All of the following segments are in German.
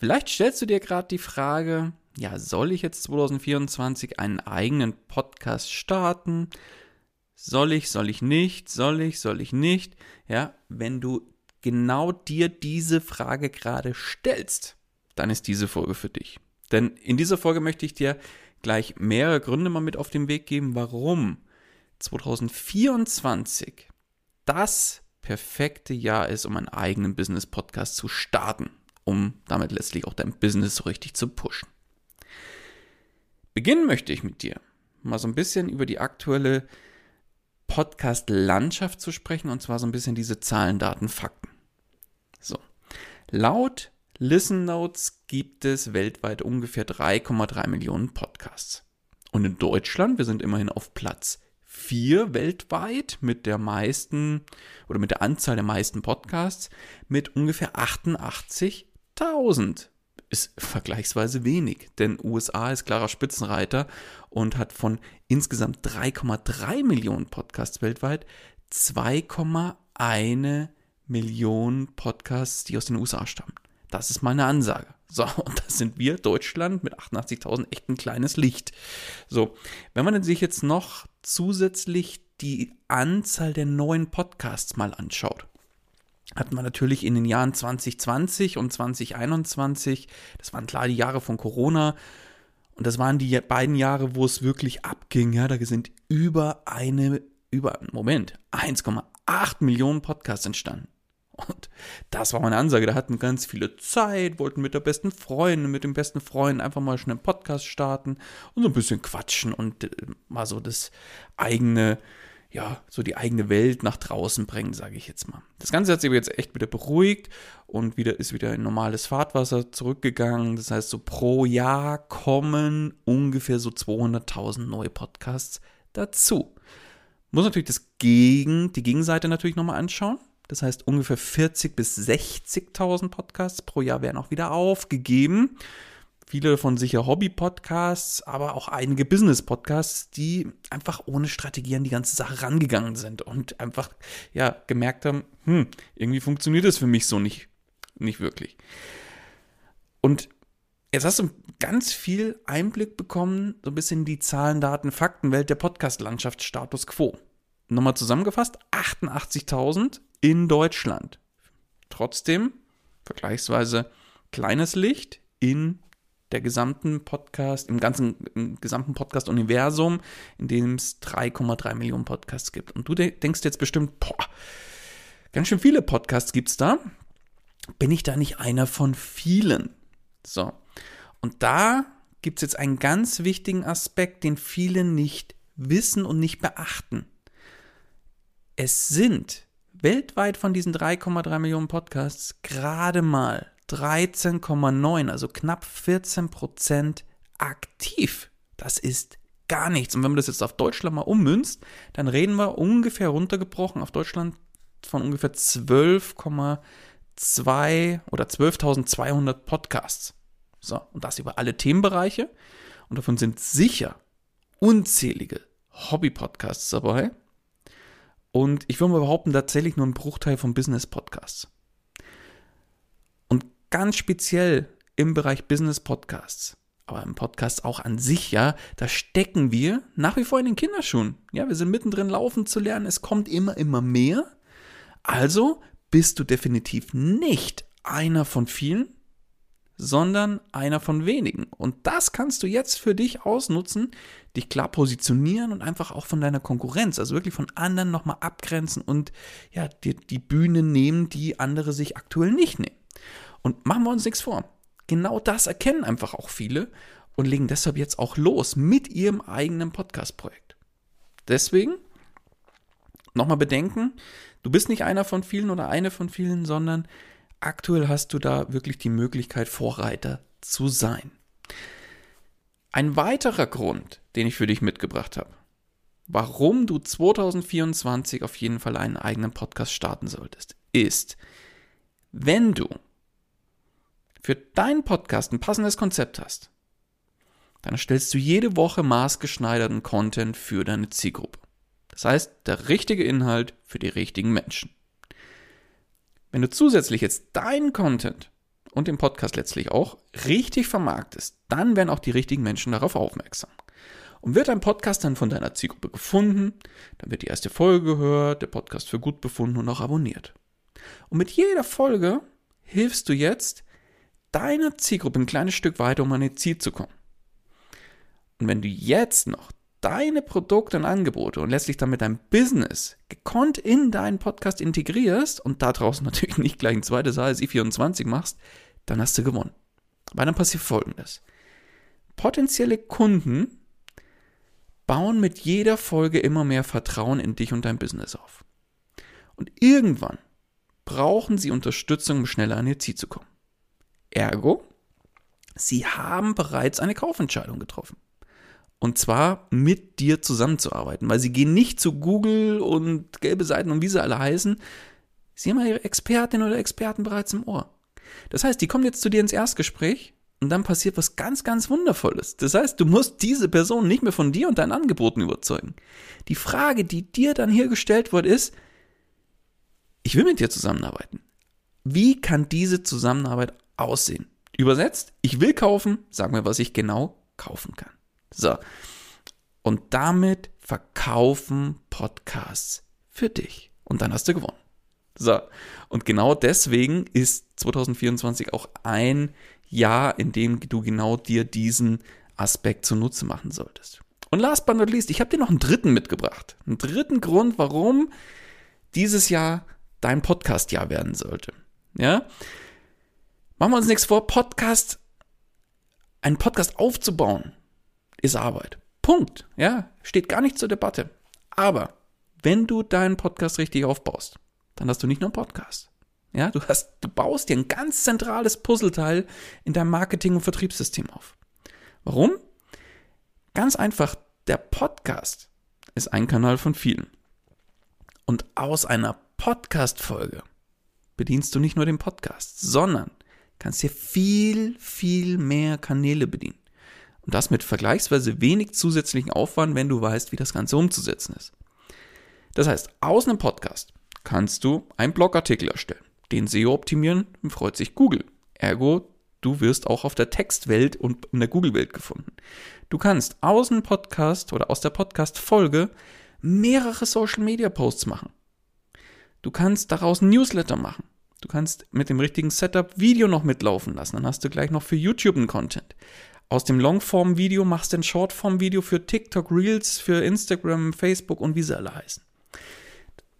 Vielleicht stellst du dir gerade die Frage, ja, soll ich jetzt 2024 einen eigenen Podcast starten? Soll ich, soll ich nicht, soll ich, soll ich nicht? Ja, wenn du genau dir diese Frage gerade stellst, dann ist diese Folge für dich. Denn in dieser Folge möchte ich dir gleich mehrere Gründe mal mit auf den Weg geben, warum 2024 das perfekte Jahr ist, um einen eigenen Business-Podcast zu starten um damit letztlich auch dein Business so richtig zu pushen. Beginnen möchte ich mit dir, mal so ein bisschen über die aktuelle Podcast-Landschaft zu sprechen und zwar so ein bisschen diese Zahlen, Daten, Fakten. So. Laut Listen Notes gibt es weltweit ungefähr 3,3 Millionen Podcasts. Und in Deutschland, wir sind immerhin auf Platz 4 weltweit mit der meisten oder mit der Anzahl der meisten Podcasts mit ungefähr 88 1000 ist vergleichsweise wenig, denn USA ist klarer Spitzenreiter und hat von insgesamt 3,3 Millionen Podcasts weltweit 2,1 Millionen Podcasts, die aus den USA stammen. Das ist meine Ansage. So, und das sind wir, Deutschland, mit 88.000 echt ein kleines Licht. So, wenn man sich jetzt noch zusätzlich die Anzahl der neuen Podcasts mal anschaut, hatten wir natürlich in den Jahren 2020 und 2021, das waren klar die Jahre von Corona, und das waren die beiden Jahre, wo es wirklich abging. Ja, da sind über eine, über, Moment, 1,8 Millionen Podcasts entstanden. Und das war meine Ansage. Da hatten ganz viele Zeit, wollten mit der besten Freundin, mit dem besten Freund einfach mal schnell einen Podcast starten und so ein bisschen quatschen und äh, mal so das eigene, ja, so die eigene Welt nach draußen bringen, sage ich jetzt mal. Das Ganze hat sich aber jetzt echt wieder beruhigt und wieder ist wieder in normales Fahrtwasser zurückgegangen. Das heißt, so pro Jahr kommen ungefähr so 200.000 neue Podcasts dazu. Muss natürlich das Gegen, die Gegenseite natürlich nochmal anschauen. Das heißt, ungefähr 40.000 bis 60.000 Podcasts pro Jahr werden auch wieder aufgegeben viele von sicher Hobby-Podcasts, aber auch einige Business-Podcasts, die einfach ohne Strategie an die ganze Sache rangegangen sind und einfach ja gemerkt haben, hm, irgendwie funktioniert das für mich so nicht, nicht wirklich. Und jetzt hast du ganz viel Einblick bekommen, so ein bisschen die Zahlen, Daten, Faktenwelt der Podcast-Landschaft Status Quo. Nochmal zusammengefasst, 88.000 in Deutschland. Trotzdem vergleichsweise kleines Licht in der gesamten Podcast, im ganzen im gesamten Podcast-Universum, in dem es 3,3 Millionen Podcasts gibt. Und du denkst jetzt bestimmt, boah, ganz schön viele Podcasts gibt es da. Bin ich da nicht einer von vielen? So. Und da gibt es jetzt einen ganz wichtigen Aspekt, den viele nicht wissen und nicht beachten. Es sind weltweit von diesen 3,3 Millionen Podcasts gerade mal 13,9, also knapp 14 Prozent aktiv. Das ist gar nichts. Und wenn man das jetzt auf Deutschland mal ummünzt, dann reden wir ungefähr runtergebrochen auf Deutschland von ungefähr 12,2 oder 12.200 Podcasts. So, und das über alle Themenbereiche. Und davon sind sicher unzählige Hobby-Podcasts dabei. Und ich würde mal behaupten, tatsächlich nur ein Bruchteil von Business-Podcasts. Ganz speziell im Bereich Business-Podcasts, aber im Podcast auch an sich, ja, da stecken wir nach wie vor in den Kinderschuhen. Ja, wir sind mittendrin laufen zu lernen, es kommt immer, immer mehr. Also bist du definitiv nicht einer von vielen, sondern einer von wenigen. Und das kannst du jetzt für dich ausnutzen, dich klar positionieren und einfach auch von deiner Konkurrenz, also wirklich von anderen nochmal abgrenzen und ja, dir die Bühne nehmen, die andere sich aktuell nicht nehmen. Und machen wir uns nichts vor. Genau das erkennen einfach auch viele und legen deshalb jetzt auch los mit ihrem eigenen Podcast-Projekt. Deswegen nochmal bedenken, du bist nicht einer von vielen oder eine von vielen, sondern aktuell hast du da wirklich die Möglichkeit, Vorreiter zu sein. Ein weiterer Grund, den ich für dich mitgebracht habe, warum du 2024 auf jeden Fall einen eigenen Podcast starten solltest, ist, wenn du für deinen Podcast ein passendes Konzept hast, dann erstellst du jede Woche maßgeschneiderten Content für deine Zielgruppe. Das heißt, der richtige Inhalt für die richtigen Menschen. Wenn du zusätzlich jetzt deinen Content und den Podcast letztlich auch richtig vermarktest, dann werden auch die richtigen Menschen darauf aufmerksam. Und wird dein Podcast dann von deiner Zielgruppe gefunden, dann wird die erste Folge gehört, der Podcast für gut befunden und auch abonniert. Und mit jeder Folge hilfst du jetzt deiner Zielgruppe ein kleines Stück weiter, um an ihr Ziel zu kommen. Und wenn du jetzt noch deine Produkte und Angebote und letztlich damit dein Business gekonnt in deinen Podcast integrierst und da draußen natürlich nicht gleich ein zweites ASI 24 machst, dann hast du gewonnen. Weil dann passiert folgendes. Potenzielle Kunden bauen mit jeder Folge immer mehr Vertrauen in dich und dein Business auf. Und irgendwann brauchen sie Unterstützung, um schneller an ihr Ziel zu kommen. Ergo, sie haben bereits eine Kaufentscheidung getroffen. Und zwar mit dir zusammenzuarbeiten, weil sie gehen nicht zu Google und gelbe Seiten und wie sie alle heißen. Sie haben ihre Expertin oder Experten bereits im Ohr. Das heißt, die kommen jetzt zu dir ins Erstgespräch und dann passiert was ganz, ganz Wundervolles. Das heißt, du musst diese Person nicht mehr von dir und deinen Angeboten überzeugen. Die Frage, die dir dann hier gestellt wird, ist, ich will mit dir zusammenarbeiten. Wie kann diese Zusammenarbeit aussehen? Übersetzt, ich will kaufen, sag mir, was ich genau kaufen kann. So. Und damit verkaufen Podcasts für dich. Und dann hast du gewonnen. So. Und genau deswegen ist 2024 auch ein Jahr, in dem du genau dir diesen Aspekt zunutze machen solltest. Und last but not least, ich habe dir noch einen dritten mitgebracht. Einen dritten Grund, warum dieses Jahr dein Podcast-Jahr werden sollte. Ja? Machen wir uns nichts vor, Podcast, einen Podcast aufzubauen, ist Arbeit. Punkt. Ja, steht gar nicht zur Debatte. Aber wenn du deinen Podcast richtig aufbaust, dann hast du nicht nur einen Podcast. Ja, du hast, du baust dir ein ganz zentrales Puzzleteil in deinem Marketing- und Vertriebssystem auf. Warum? Ganz einfach, der Podcast ist ein Kanal von vielen. Und aus einer Podcast-Folge bedienst du nicht nur den Podcast, sondern kannst dir viel, viel mehr Kanäle bedienen. Und das mit vergleichsweise wenig zusätzlichen Aufwand, wenn du weißt, wie das Ganze umzusetzen ist. Das heißt, aus einem Podcast kannst du einen Blogartikel erstellen. Den SEO optimieren, freut sich Google. Ergo, du wirst auch auf der Textwelt und in der Google-Welt gefunden. Du kannst aus einem Podcast oder aus der Podcast-Folge mehrere Social-Media-Posts machen. Du kannst daraus Newsletter machen. Du kannst mit dem richtigen Setup Video noch mitlaufen lassen. Dann hast du gleich noch für YouTube einen Content aus dem Longform-Video machst du ein Shortform-Video für TikTok, Reels, für Instagram, Facebook und wie sie alle heißen.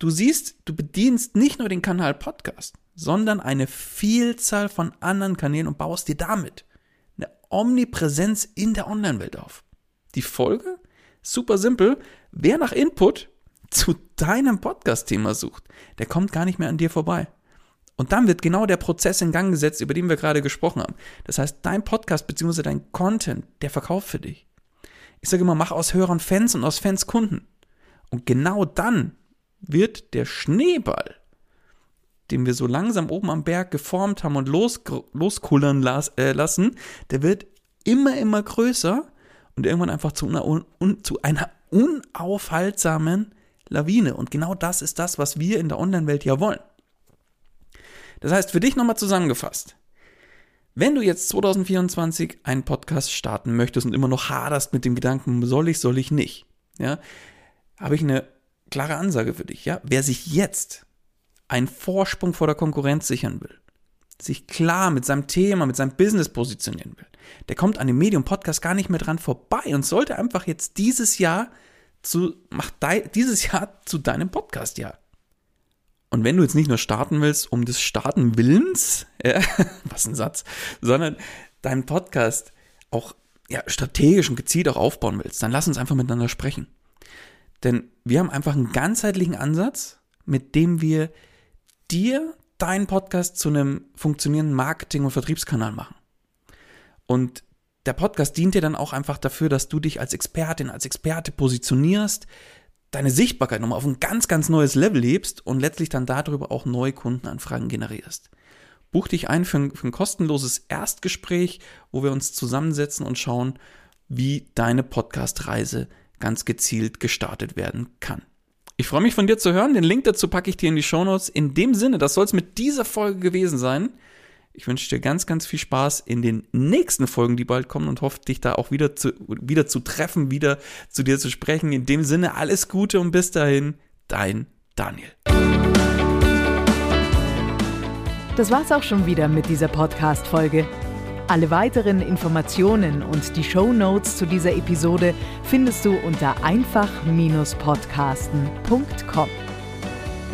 Du siehst, du bedienst nicht nur den Kanal Podcast, sondern eine Vielzahl von anderen Kanälen und baust dir damit eine Omnipräsenz in der Online-Welt auf. Die Folge? Super simpel. Wer nach Input zu deinem Podcast-Thema sucht, der kommt gar nicht mehr an dir vorbei. Und dann wird genau der Prozess in Gang gesetzt, über den wir gerade gesprochen haben. Das heißt, dein Podcast bzw. dein Content, der verkauft für dich. Ich sage immer, mach aus Hörern Fans und aus Fans Kunden. Und genau dann wird der Schneeball, den wir so langsam oben am Berg geformt haben und los, loskullern las, äh, lassen, der wird immer, immer größer und irgendwann einfach zu einer, un, zu einer unaufhaltsamen Lawine. Und genau das ist das, was wir in der Online-Welt ja wollen. Das heißt, für dich nochmal zusammengefasst. Wenn du jetzt 2024 einen Podcast starten möchtest und immer noch haderst mit dem Gedanken, soll ich, soll ich nicht, ja, habe ich eine klare Ansage für dich, ja. Wer sich jetzt einen Vorsprung vor der Konkurrenz sichern will, sich klar mit seinem Thema, mit seinem Business positionieren will, der kommt an dem Medium Podcast gar nicht mehr dran vorbei und sollte einfach jetzt dieses Jahr zu, mach dieses Jahr zu deinem Podcast-Jahr. Und wenn du jetzt nicht nur starten willst, um des Starten Willens, äh, was ein Satz, sondern deinen Podcast auch ja, strategisch und gezielt auch aufbauen willst, dann lass uns einfach miteinander sprechen. Denn wir haben einfach einen ganzheitlichen Ansatz, mit dem wir dir deinen Podcast zu einem funktionierenden Marketing- und Vertriebskanal machen. Und der Podcast dient dir dann auch einfach dafür, dass du dich als Expertin, als Experte positionierst, deine Sichtbarkeit nochmal auf ein ganz, ganz neues Level hebst und letztlich dann darüber auch neue Kundenanfragen generierst. Buch dich ein für ein, für ein kostenloses Erstgespräch, wo wir uns zusammensetzen und schauen, wie deine Podcast-Reise ganz gezielt gestartet werden kann. Ich freue mich von dir zu hören. Den Link dazu packe ich dir in die Shownotes. In dem Sinne, das soll es mit dieser Folge gewesen sein. Ich wünsche dir ganz, ganz viel Spaß in den nächsten Folgen, die bald kommen und hoffe, dich da auch wieder zu, wieder zu treffen, wieder zu dir zu sprechen. In dem Sinne, alles Gute und bis dahin, dein Daniel. Das war's auch schon wieder mit dieser Podcast-Folge. Alle weiteren Informationen und die Show Notes zu dieser Episode findest du unter einfach-podcasten.com.